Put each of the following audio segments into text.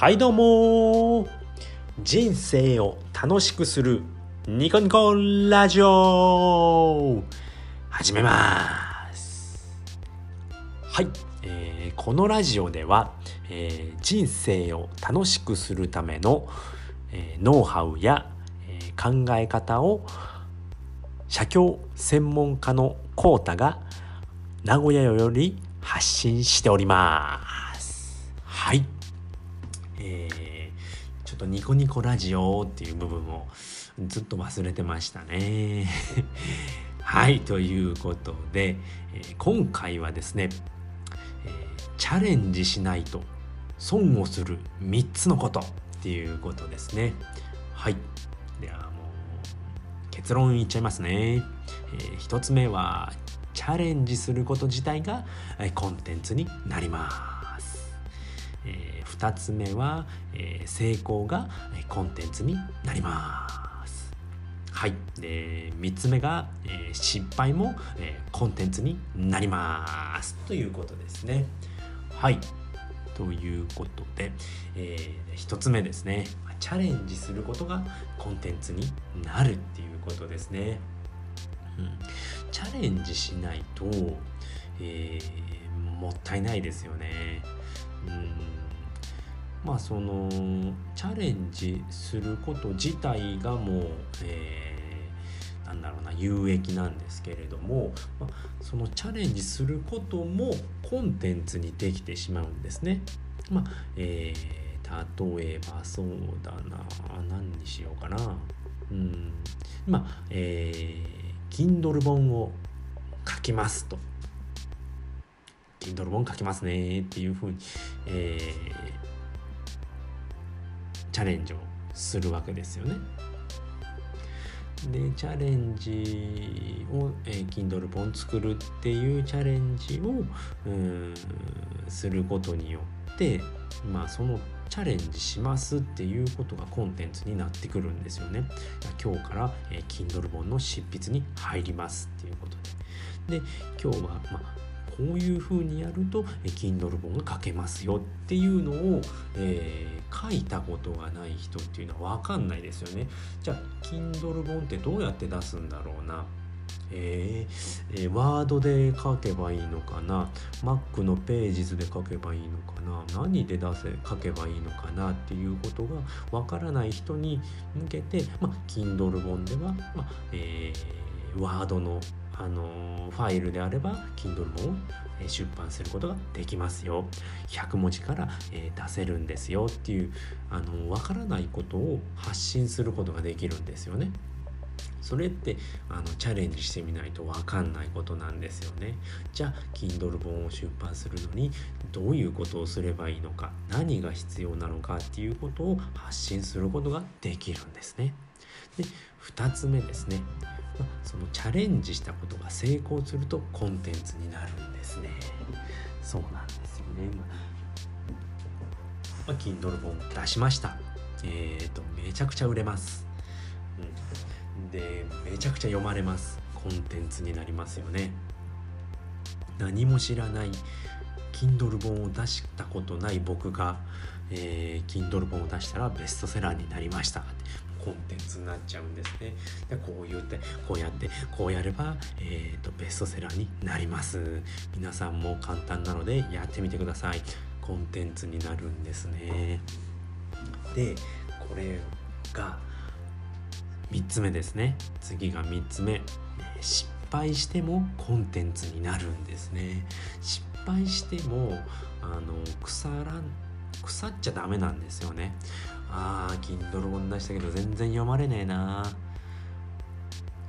はいどうも。人生を楽しくするニコニコラジオ。始めます。はい、えーこのラジオでは、えー人生を楽しくするための、えーノウハウや、えー考え方を写経専門家のコータが名古屋より発信しております。はい。えーちょっとニコニコラジオっていう部分をずっと忘れてましたね。はいということで、えー今回はですね、えーチャレンジしないと損をする3つのことっていうことですね。はい。ではもう結論言っちゃいますね、え1つ目はチャレンジすること自体がコンテンツになります、2つ目は、えー成功がコンテンツになります。はい。で3つ目が、えー失敗も、えコンテンツになります。ということですね。はい。ということで、え1つ目ですね。チャレンジすることがコンテンツになるっていうことですね、うん、チャレンジしないと、えーもったいないですよね。うん。まあそのチャレンジすること自体がもう、えーなんだろうな有益なんですけれども、まあ、そのチャレンジすることもコンテンツにできてしまうんですね。まあえー例えばそうだな何にしようかな。うんまあえー、Kindle 本を書きますと。Kindle 本書きますねっていうふうに、えーチャレンジをするわけですよね。でチャレンジを、えー、Kindle 本作るっていうチャレンジをうんすることによってまあそのチャレンジしますっていうことがコンテンツになってくるんですよね。今日から、えー、Kindle 本の執筆に入りますっていうことで。で今日は、まあ、こういうふうにやると、え Kindle 本が書けますよっていうのを、えー書いたことがない人っていうのは分かんないですよね。じゃあ Kindle 本ってどうやって出すんだろうな？えーえーワードで書けばいいのかな？Mac のページズで書けばいいのかな？何で出せ書けばいいのかなっていうことがわからない人に向けて、まあ、Kindle 本では、まあえーワードの、あのファイルであれば Kindle 本を出版することができますよ100文字から、え出せるんですよっていうあのわからないことを発信することができるんですよね。それってあのチャレンジしてみないと分かんないことなんですよね。じゃあ Kindle 本を出版するのにどういうことをすればいいのか何が必要なのかっていうことを発信することができるんですね。で2つ目ですね。ま あそのチャレンジしたことが成功するとコンテンツになるんですね。そうなんですよね。まあ、Kindle 本出しました。えっ、と、めちゃくちゃ売れます。うん、で、めちゃくちゃ読まれます。コンテンツになりますよね。何も知らない Kindle 本を出したことない僕が、えー、Kindle 本を出したらベストセラーになりました。コンテンツになっちゃうんですね。でこう言ってこうやってこうやれば、えー、とベストセラーになります。皆さんも簡単なのでやってみてください。コンテンツになるんですね。でこれが3つ目ですね。次が3つ目。失敗してもコンテンツになるんですね。失敗してもあの腐らん腐っちゃダメなんですよね。ああ Kindle 本出したけど全然読まれねえな。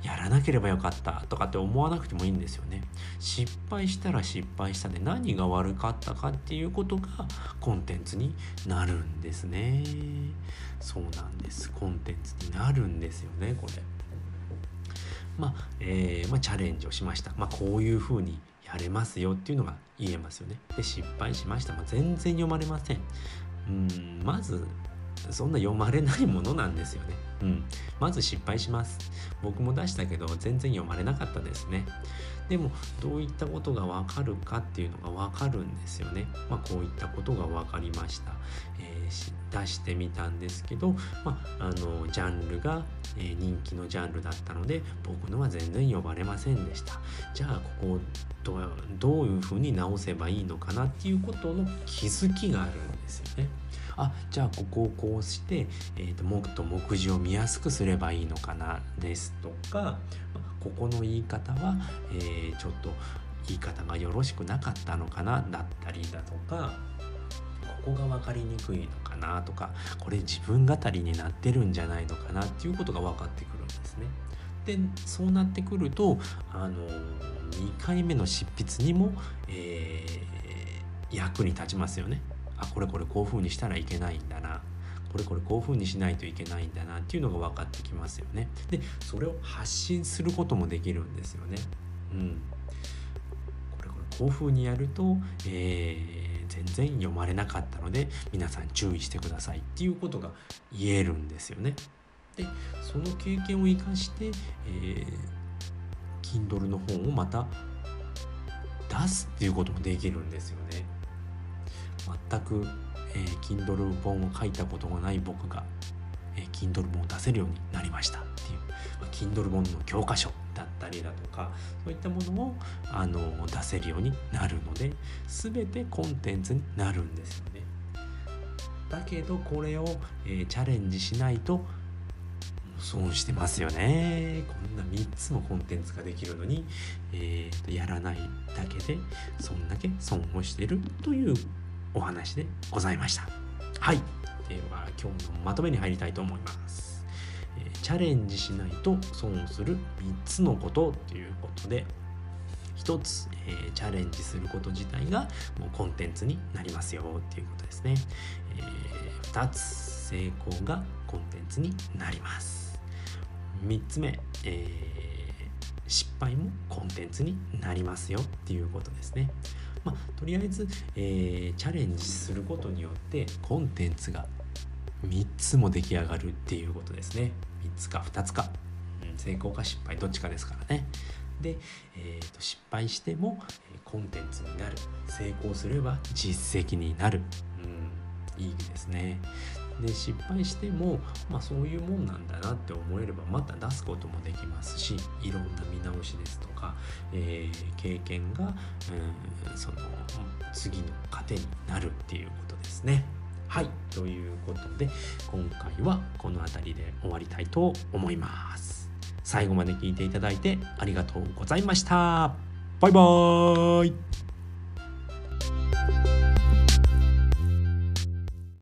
やらなければよかったとかって思わなくてもいいんですよね。失敗したら失敗したで何が悪かったかっていうことがコンテンツになるんですね。そうなんです。コンテンツになるんですよねこれ。まあ、えーまあ、チャレンジをしました。まあこういうふうにやれますよっていうのが言えますよね。で失敗しました、まあ、全然読まれません。うんまずそんな読まれないものなんですよね。うん、まず失敗します。僕も出したけど全然読まれなかったですね。でもどういったことがわかるかっていうのがわかるんですよね。まあこういったことが分かりました、えー、出してみたんですけど、まあ、あのジャンルが、えー、人気のジャンルだったので僕のは全然呼ばれませんでした。じゃあここどどういうふうに直せばいいのかなっていうことの気づきがあるんですよね。あじゃあここをこうして、えーと、もっと目次を見やすくすればいいのかなですとかここの言い方は、えー、ちょっと言い方がよろしくなかったのかなだったりだとかここが分かりにくいのかなとかこれ自分語りになってるんじゃないのかなっていうことが分かってくるんですね。でそうなってくるとあの2回目の執筆にも、えー、役に立ちますよね。あこれこれこういう風にしたらいけないんだなこれこれこういう風にしないといけないんだなっていうのが分かってきますよね。でそれを発信することもできるんですよね。うん、これこれこういう風にやると、えー、全然読まれなかったので皆さん注意してくださいっていうことが言えるんですよね。でその経験を生かして、えー、Kindle の本をまた出すっていうこともできるんですよね。全く、えー、Kindle 本を書いたことがない僕が、えー、Kindle 本を出せるようになりましたっていう、まあ、Kindle 本の教科書だったりだとかそういったものをあの出せるようになるので全てコンテンツになるんですよね。だけどこれを、えー、チャレンジしないと損してますよねこんな3つもコンテンツができるのに、えー、とやらないだけでそんだけ損をしてるというお話でございました。はい。では今日のまとめに入りたいと思います。えチャレンジしないと損する3つのことということで1つ、えー、チャレンジすること自体がもうコンテンツになりますよっていうことですね、えー、2つ成功がコンテンツになります。3つ目、えー、失敗もコンテンツになりますよっていうことですね。まあ、とりあえず、えー、チャレンジすることによってコンテンツが3つも出来上がるっていうことですね。3つか2つか、うん、成功か失敗どっちかですからね。で、えーと、失敗してもコンテンツになる。成功すれば実績になる、うん、いいですねで失敗しても、まあ、そういうもんなんだなって思えればまた出すこともできますしいろんな見直しですとか、えー、経験が、うん、その次の糧になるっていうことですね。はいということで今回はこの辺りで終わりたいと思います。最後まで聞いていただいてありがとうございました。バイバーイ